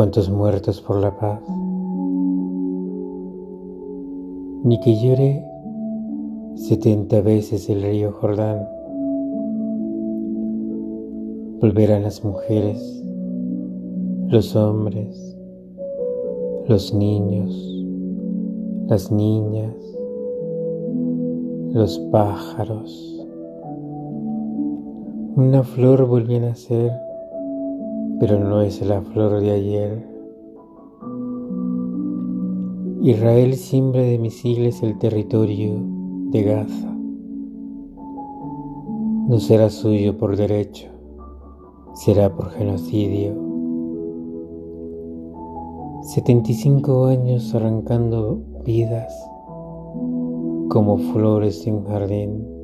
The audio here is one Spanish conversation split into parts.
cuántos muertos por la paz. Ni que llore setenta veces el río Jordán. Volverán las mujeres, los hombres, los niños, las niñas, los pájaros. Una flor volvió a nacer pero no es la flor de ayer. Israel siembra de misiles el territorio de Gaza. No será suyo por derecho, será por genocidio. 75 años arrancando vidas como flores de un jardín.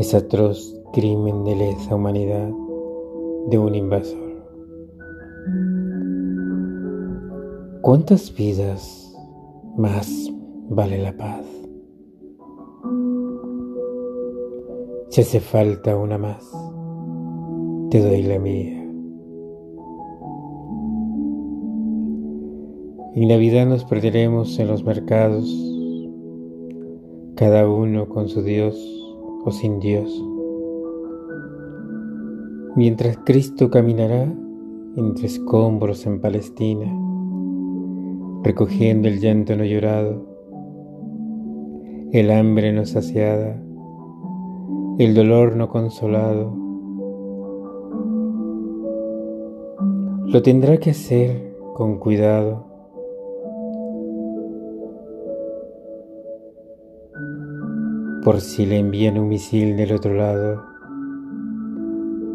Es atroz crimen de lesa humanidad de un invasor. ¿Cuántas vidas más vale la paz? Si hace falta una más, te doy la mía. En Navidad nos perderemos en los mercados, cada uno con su Dios o sin Dios mientras Cristo caminará entre escombros en Palestina, recogiendo el llanto no llorado, el hambre no saciada, el dolor no consolado. Lo tendrá que hacer con cuidado. Por si le envían un misil del otro lado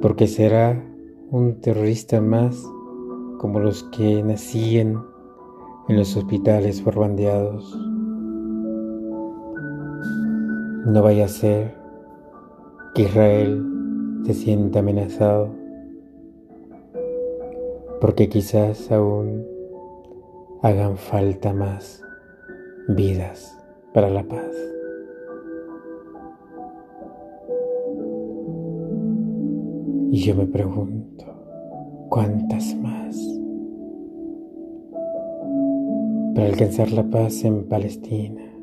porque será un terrorista más como los que nacían en los hospitales borbandeados. No vaya a ser que Israel se sienta amenazado, porque quizás aún hagan falta más vidas para la paz. Y yo me pregunto, ¿cuántas más? Para alcanzar la paz en Palestina,